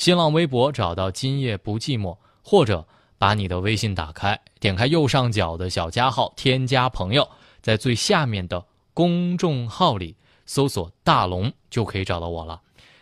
新浪微博找到“今夜不寂寞”，或者把你的微信打开，点开右上角的小加号，添加朋友，在最下面的公众号里搜索“大龙”就可以找到我了。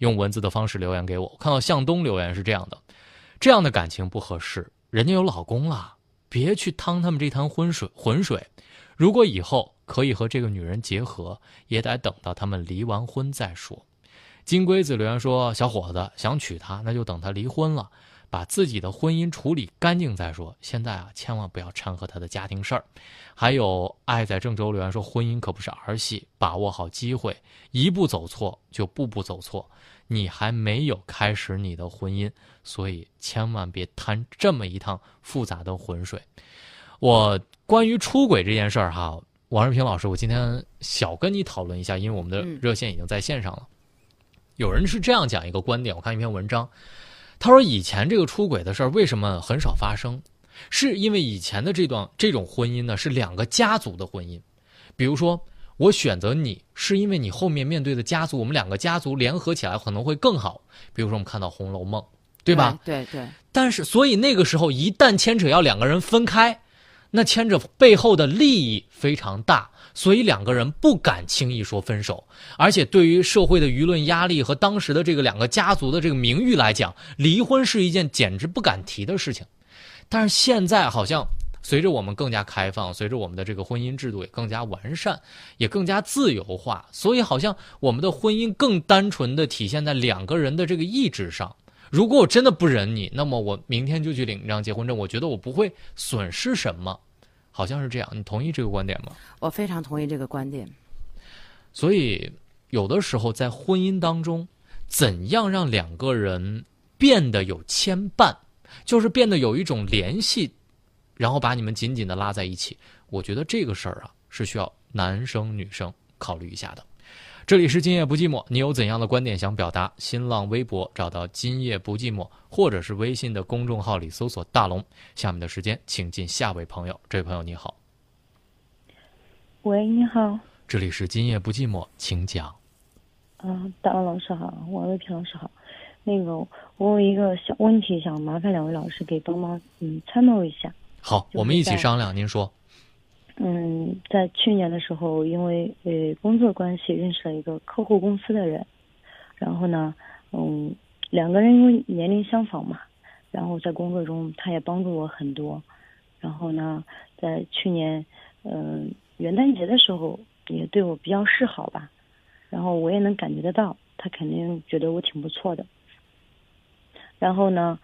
用文字的方式留言给我。看到向东留言是这样的：这样的感情不合适，人家有老公了，别去趟他们这滩浑水。浑水，如果以后可以和这个女人结合，也得等到他们离完婚再说。金龟子留言说：“小伙子想娶她，那就等她离婚了，把自己的婚姻处理干净再说。现在啊，千万不要掺和她的家庭事儿。”还有爱在郑州留言说：“婚姻可不是儿戏，把握好机会，一步走错就步步走错。你还没有开始你的婚姻，所以千万别贪这么一趟复杂的浑水。”我关于出轨这件事儿哈，王瑞平老师，我今天小跟你讨论一下，因为我们的热线已经在线上了。有人是这样讲一个观点，我看一篇文章，他说以前这个出轨的事儿为什么很少发生，是因为以前的这段这种婚姻呢是两个家族的婚姻，比如说我选择你是因为你后面面对的家族，我们两个家族联合起来可能会更好，比如说我们看到《红楼梦》，对吧？对对。但是所以那个时候一旦牵扯要两个人分开，那牵着背后的利益非常大。所以两个人不敢轻易说分手，而且对于社会的舆论压力和当时的这个两个家族的这个名誉来讲，离婚是一件简直不敢提的事情。但是现在好像随着我们更加开放，随着我们的这个婚姻制度也更加完善，也更加自由化，所以好像我们的婚姻更单纯的体现在两个人的这个意志上。如果我真的不忍你，那么我明天就去领一张结婚证，我觉得我不会损失什么。好像是这样，你同意这个观点吗？我非常同意这个观点。所以，有的时候在婚姻当中，怎样让两个人变得有牵绊，就是变得有一种联系，然后把你们紧紧的拉在一起。我觉得这个事儿啊，是需要男生女生考虑一下的。这里是今夜不寂寞，你有怎样的观点想表达？新浪微博找到今夜不寂寞，或者是微信的公众号里搜索大龙。下面的时间，请进下位朋友。这位朋友你好，喂，你好，这里是今夜不寂寞，请讲。啊，大龙老师好，王卫平老师好。那个，我有一个小问题，想麻烦两位老师给帮忙，嗯，参谋一下。好，我们一起商量。您说。嗯，在去年的时候，因为呃工作关系认识了一个客户公司的人，然后呢，嗯，两个人因为年龄相仿嘛，然后在工作中他也帮助我很多，然后呢，在去年嗯元旦节的时候也对我比较示好吧，然后我也能感觉得到他肯定觉得我挺不错的，然后呢，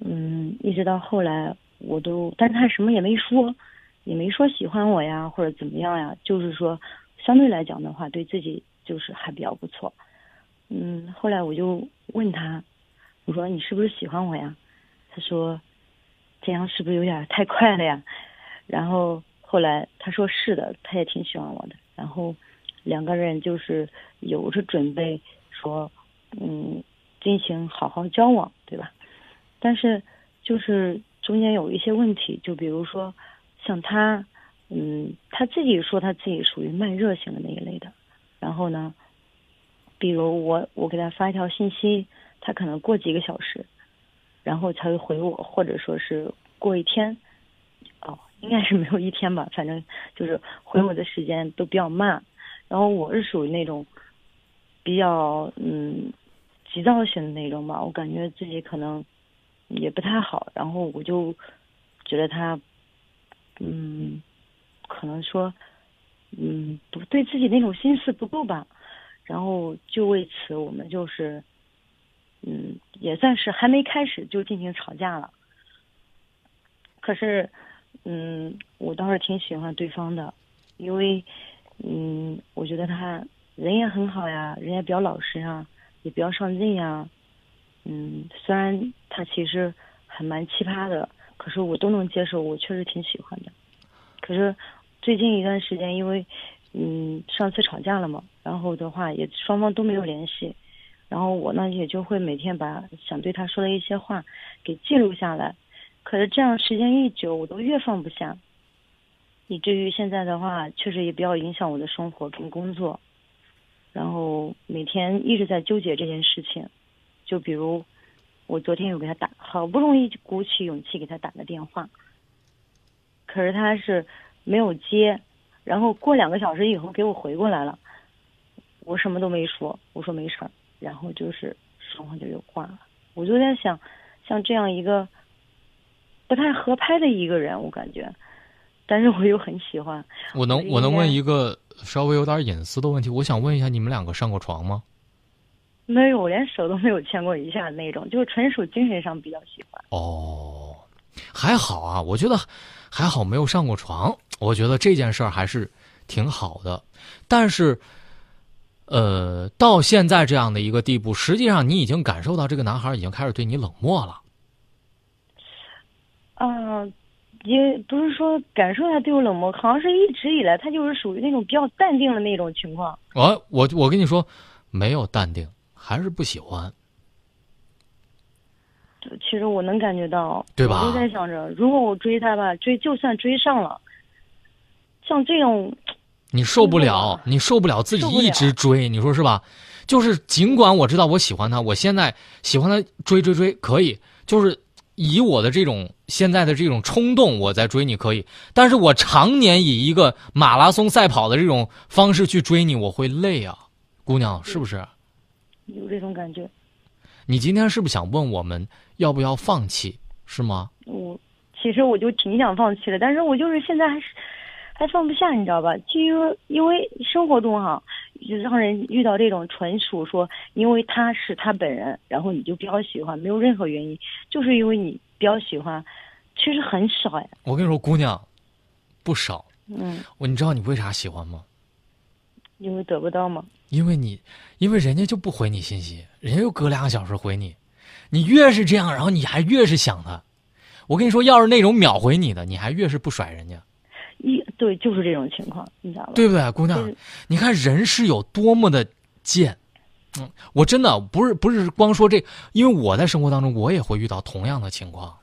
嗯，一直到后来我都，但是他什么也没说。也没说喜欢我呀，或者怎么样呀，就是说，相对来讲的话，对自己就是还比较不错。嗯，后来我就问他，我说你是不是喜欢我呀？他说，这样是不是有点太快了呀？然后后来他说是的，他也挺喜欢我的。然后两个人就是有着准备说，嗯，进行好好交往，对吧？但是就是中间有一些问题，就比如说。像他，嗯，他自己说他自己属于慢热型的那一类的，然后呢，比如我我给他发一条信息，他可能过几个小时，然后才会回我，或者说是过一天，哦，应该是没有一天吧，反正就是回我的时间都比较慢，然后我是属于那种比较嗯急躁型的那种吧，我感觉自己可能也不太好，然后我就觉得他。嗯，可能说，嗯，不对自己那种心思不够吧，然后就为此我们就是，嗯，也算是还没开始就进行吵架了。可是，嗯，我倒是挺喜欢对方的，因为，嗯，我觉得他人也很好呀，人也比较老实啊，也比较上进呀，嗯，虽然他其实还蛮奇葩的。可是我都能接受，我确实挺喜欢的。可是最近一段时间，因为嗯上次吵架了嘛，然后的话也双方都没有联系，然后我呢也就会每天把想对他说的一些话给记录下来。可是这样时间一久，我都越放不下，以至于现在的话，确实也比较影响我的生活跟工作。然后每天一直在纠结这件事情，就比如我昨天又给他打，好不容易鼓起勇气给他打的电话，可是他是没有接，然后过两个小时以后给我回过来了，我什么都没说，我说没事儿，然后就是双方就又挂了。我就在想，像这样一个不太合拍的一个人，我感觉，但是我又很喜欢。我能我能问一个稍微有点隐私的问题？我想问一下，你们两个上过床吗？没有，我连手都没有牵过一下那种，就是纯属精神上比较喜欢。哦，还好啊，我觉得还好没有上过床，我觉得这件事儿还是挺好的。但是，呃，到现在这样的一个地步，实际上你已经感受到这个男孩已经开始对你冷漠了。啊，也不是说感受他对我冷漠，好像是一直以来他就是属于那种比较淡定的那种情况。啊，我我跟你说，没有淡定。还是不喜欢，其实我能感觉到，对吧？我就在想着，如果我追他吧，追就算追上了，像这种，你受不了，你受不了自己一直追，你说是吧？就是尽管我知道我喜欢他，我现在喜欢他追追追可以，就是以我的这种现在的这种冲动，我在追你可以，但是我常年以一个马拉松赛跑的这种方式去追你，我会累啊，姑娘，是不是？有这种感觉，你今天是不是想问我们要不要放弃？是吗？我其实我就挺想放弃的，但是我就是现在还是还放不下，你知道吧？就因为因为生活中哈，就让人遇到这种纯属说，因为他是他本人，然后你就比较喜欢，没有任何原因，就是因为你比较喜欢，其实很少哎。我跟你说，姑娘，不少。嗯。我你知道你为啥喜欢吗？因为得不到吗？因为你，因为人家就不回你信息，人家又隔两个小时回你，你越是这样，然后你还越是想他。我跟你说，要是那种秒回你的，你还越是不甩人家。一对，就是这种情况，你知道吧？对不对，姑娘？你看人是有多么的贱。嗯，我真的不是不是光说这，因为我在生活当中我也会遇到同样的情况，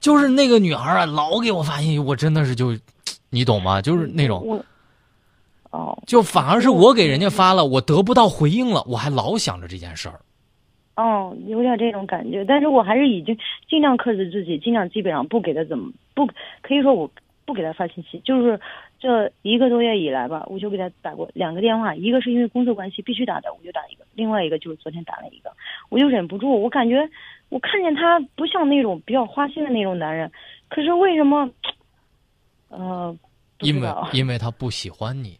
就是那个女孩啊，老给我发信息，我真的是就，你懂吗？就是那种。哦，就反而是我给人家发了，我得不到回应了，我还老想着这件事儿。哦，有点这种感觉，但是我还是已经尽量克制自己，尽量基本上不给他怎么不可以说我不给他发信息，就是这一个多月以来吧，我就给他打过两个电话，一个是因为工作关系必须打的，我就打一个；另外一个就是昨天打了一个，我就忍不住，我感觉我看见他不像那种比较花心的那种男人，可是为什么？呃，因为因为他不喜欢你。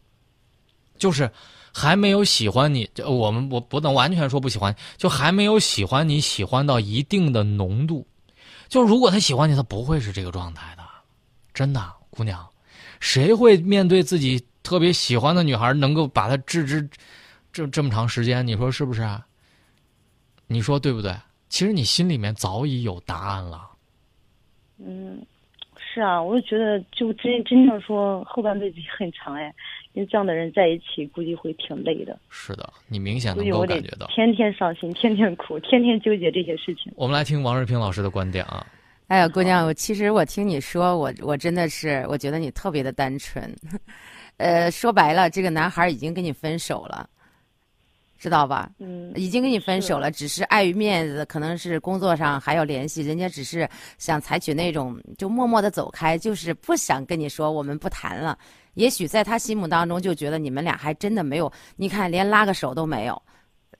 就是还没有喜欢你，我们我不能完全说不喜欢，就还没有喜欢你喜欢到一定的浓度。就如果他喜欢你，他不会是这个状态的，真的，姑娘，谁会面对自己特别喜欢的女孩，能够把她置之这这么长时间？你说是不是？你说对不对？其实你心里面早已有答案了。嗯，是啊，我就觉得，就真真正说后半辈子很长哎。跟这样的人在一起，估计会挺累的。是的，你明显能够感觉到，天天伤心，天天哭，天天纠结这些事情。我们来听王瑞平老师的观点啊。哎呀，姑娘，我其实我听你说，我我真的是，我觉得你特别的单纯。呃，说白了，这个男孩已经跟你分手了。知道吧？嗯，已经跟你分手了，只是碍于面子，可能是工作上还要联系，人家只是想采取那种就默默的走开，就是不想跟你说我们不谈了。也许在他心目当中就觉得你们俩还真的没有，你看连拉个手都没有，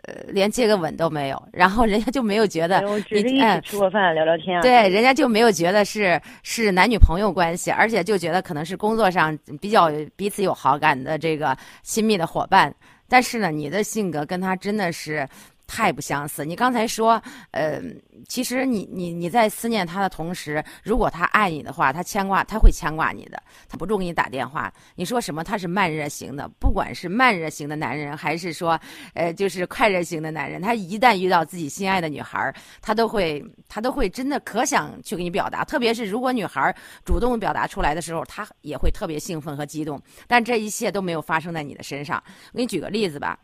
呃，连接个吻都没有，然后人家就没有觉得你哎吃过饭聊聊天，对，人家就没有觉得是是男女朋友关系，而且就觉得可能是工作上比较彼此有好感的这个亲密的伙伴。但是呢，你的性格跟他真的是太不相似。你刚才说，呃，其实你你你在思念他的同时，如果他爱你的话，他牵挂他会牵挂你的，他不住给你打电话。你说什么？他是慢热型的，不管是慢热型的男人，还是说，呃，就是快热型的男人，他一旦遇到自己心爱的女孩，他都会他都会真的可想去给你表达。特别是如果女孩主动表达出来的时候，他也会特别兴奋和激动。但这一切都没有发生在你的身上。我给你举个例子吧。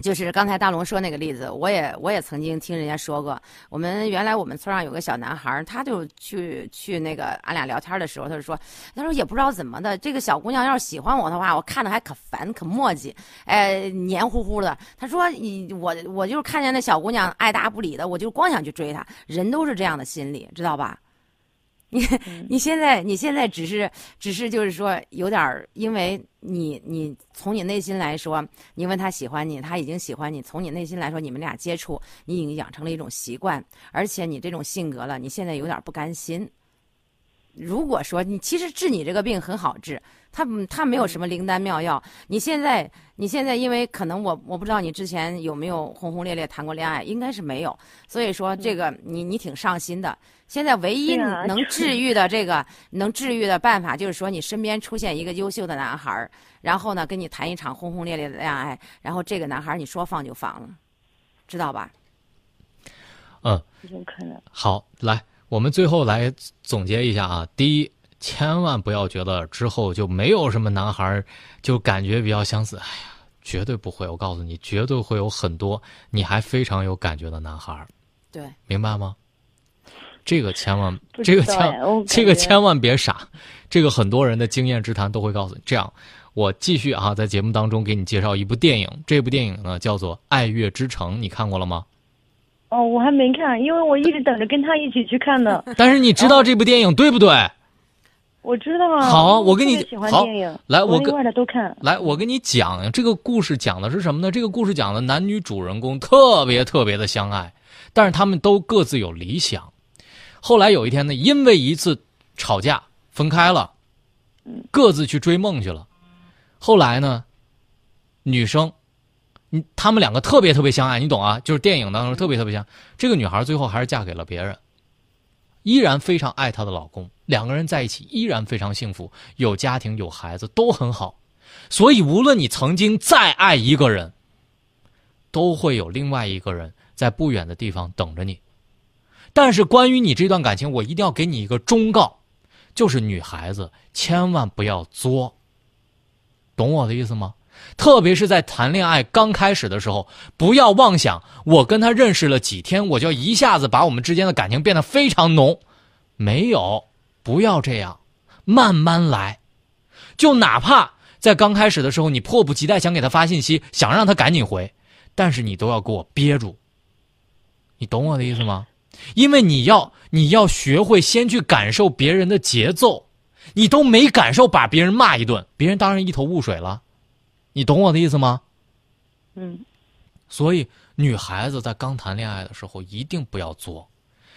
就是刚才大龙说那个例子，我也我也曾经听人家说过。我们原来我们村上有个小男孩，他就去去那个俺俩聊天的时候，他就说，他说也不知道怎么的，这个小姑娘要是喜欢我的话，我看着还可烦可磨叽，哎，黏糊糊的。他说，你我我就是看见那小姑娘爱答不理的，我就光想去追她。人都是这样的心理，知道吧？你 你现在你现在只是只是就是说有点儿，因为你你从你内心来说，你问他喜欢你，他已经喜欢你。从你内心来说，你们俩接触，你已经养成了一种习惯，而且你这种性格了，你现在有点不甘心。如果说你其实治你这个病很好治，他他没有什么灵丹妙药。你现在你现在因为可能我我不知道你之前有没有轰轰烈烈谈过恋爱，应该是没有。所以说这个你你挺上心的。现在唯一能治愈的这个能治愈的办法，就是说你身边出现一个优秀的男孩儿，然后呢跟你谈一场轰轰烈烈的恋爱，然后这个男孩儿你说放就放了，知道吧？嗯，有可能。好，来。我们最后来总结一下啊，第一，千万不要觉得之后就没有什么男孩就感觉比较相似。哎呀，绝对不会！我告诉你，绝对会有很多你还非常有感觉的男孩对，明白吗？这个千万，这个千，这个千万别傻。这个很多人的经验之谈都会告诉你。这样，我继续啊，在节目当中给你介绍一部电影。这部电影呢叫做《爱乐之城》，你看过了吗？哦，我还没看，因为我一直等着跟他一起去看呢。但是你知道这部电影对不对？我知道啊。好，我跟你喜欢电影，来，我跟外的都看。来，我跟你讲，这个故事讲的是什么呢？这个故事讲的男女主人公特别特别的相爱，但是他们都各自有理想。后来有一天呢，因为一次吵架分开了，各自去追梦去了。后来呢，女生。你他们两个特别特别相爱，你懂啊？就是电影当中特别特别相。这个女孩最后还是嫁给了别人，依然非常爱她的老公，两个人在一起依然非常幸福，有家庭有孩子都很好。所以无论你曾经再爱一个人，都会有另外一个人在不远的地方等着你。但是关于你这段感情，我一定要给你一个忠告，就是女孩子千万不要作，懂我的意思吗？特别是在谈恋爱刚开始的时候，不要妄想我跟他认识了几天，我就一下子把我们之间的感情变得非常浓。没有，不要这样，慢慢来。就哪怕在刚开始的时候，你迫不及待想给他发信息，想让他赶紧回，但是你都要给我憋住。你懂我的意思吗？因为你要你要学会先去感受别人的节奏，你都没感受，把别人骂一顿，别人当然一头雾水了。你懂我的意思吗？嗯，所以女孩子在刚谈恋爱的时候一定不要作，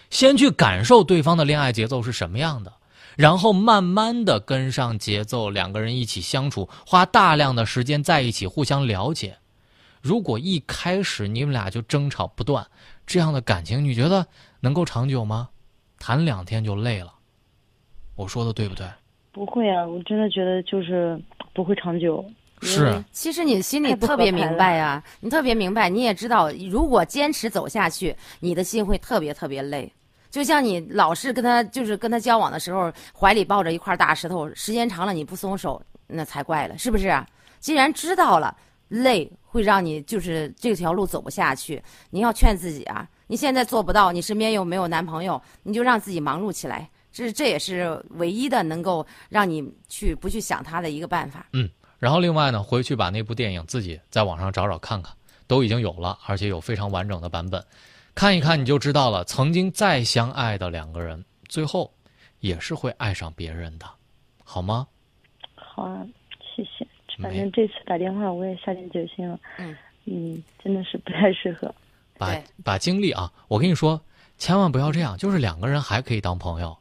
先去感受对方的恋爱节奏是什么样的，然后慢慢的跟上节奏，两个人一起相处，花大量的时间在一起，互相了解。如果一开始你们俩就争吵不断，这样的感情你觉得能够长久吗？谈两天就累了。我说的对不对？不会啊，我真的觉得就是不会长久。是，其实你心里特别明白呀，你特别明白，你也知道，如果坚持走下去，你的心会特别特别累。就像你老是跟他，就是跟他交往的时候，怀里抱着一块大石头，时间长了你不松手，那才怪了，是不是？既然知道了累会让你就是这条路走不下去，你要劝自己啊。你现在做不到，你身边又没有男朋友，你就让自己忙碌起来，这这也是唯一的能够让你去不去想他的一个办法。嗯。然后另外呢，回去把那部电影自己在网上找找看看，都已经有了，而且有非常完整的版本，看一看你就知道了。曾经再相爱的两个人，最后也是会爱上别人的，好吗？好啊，谢谢。反正这次打电话我也下定决心了。嗯嗯，真的是不太适合。把把精力啊，我跟你说，千万不要这样，就是两个人还可以当朋友。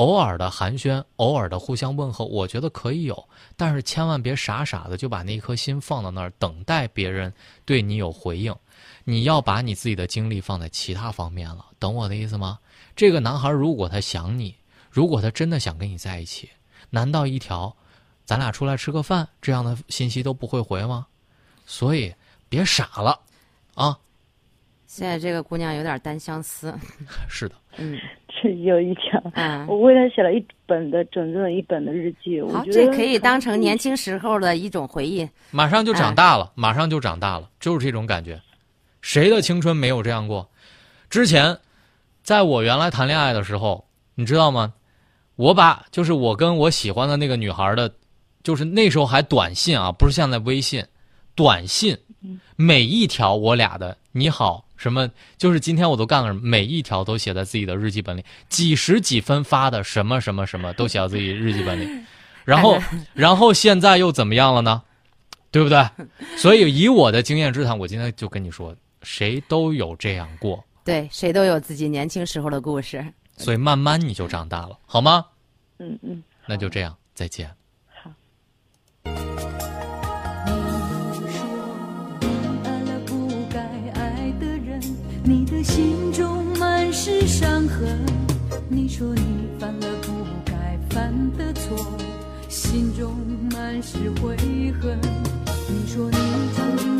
偶尔的寒暄，偶尔的互相问候，我觉得可以有，但是千万别傻傻的就把那一颗心放到那儿，等待别人对你有回应。你要把你自己的精力放在其他方面了，懂我的意思吗？这个男孩如果他想你，如果他真的想跟你在一起，难道一条“咱俩出来吃个饭”这样的信息都不会回吗？所以别傻了，啊！现在这个姑娘有点单相思，是的，嗯 这有一点。嗯。我为她写了一本的整整一本的日记，我好，觉得这可以当成年轻时候的一种回忆。马上就哎长大了，马上就长大了，就是这种感觉。谁的青春没有这样过？之前，在我原来谈恋爱的时候，你知道吗？我把就是我跟我喜欢的那个女孩的，就是那时候还短信啊，不是现在微信，短信，每一条我俩的你好什么，就是今天我都干了什么，每一条都写在自己的日记本里，几十几分发的什么什么什么都写到自己日记本里，然后然后现在又怎么样了呢？对不对？所以以我的经验之谈，我今天就跟你说，谁都有这样过，对，谁都有自己年轻时候的故事。所以慢慢你就长大了，好吗？嗯嗯，那就这样，再见。心中满是伤痕。你说你犯了不该犯的错，心中满是悔恨。你说你曾经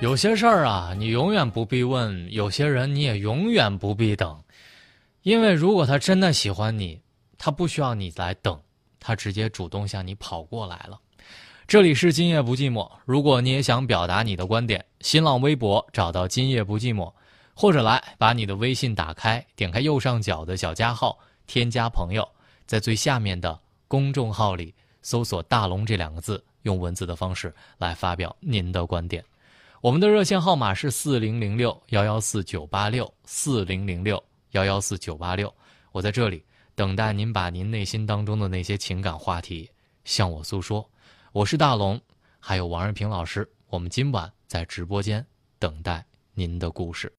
有些事儿啊，你永远不必问；有些人你也永远不必等，因为如果他真的喜欢你，他不需要你来等，他直接主动向你跑过来了。这里是今夜不寂寞，如果你也想表达你的观点，新浪微博找到今夜不寂寞，或者来把你的微信打开，点开右上角的小加号，添加朋友，在最下面的公众号里搜索“大龙”这两个字，用文字的方式来发表您的观点。我们的热线号码是四零零六幺幺四九八六四零零六幺幺四九八六，我在这里等待您把您内心当中的那些情感话题向我诉说。我是大龙，还有王瑞平老师，我们今晚在直播间等待您的故事。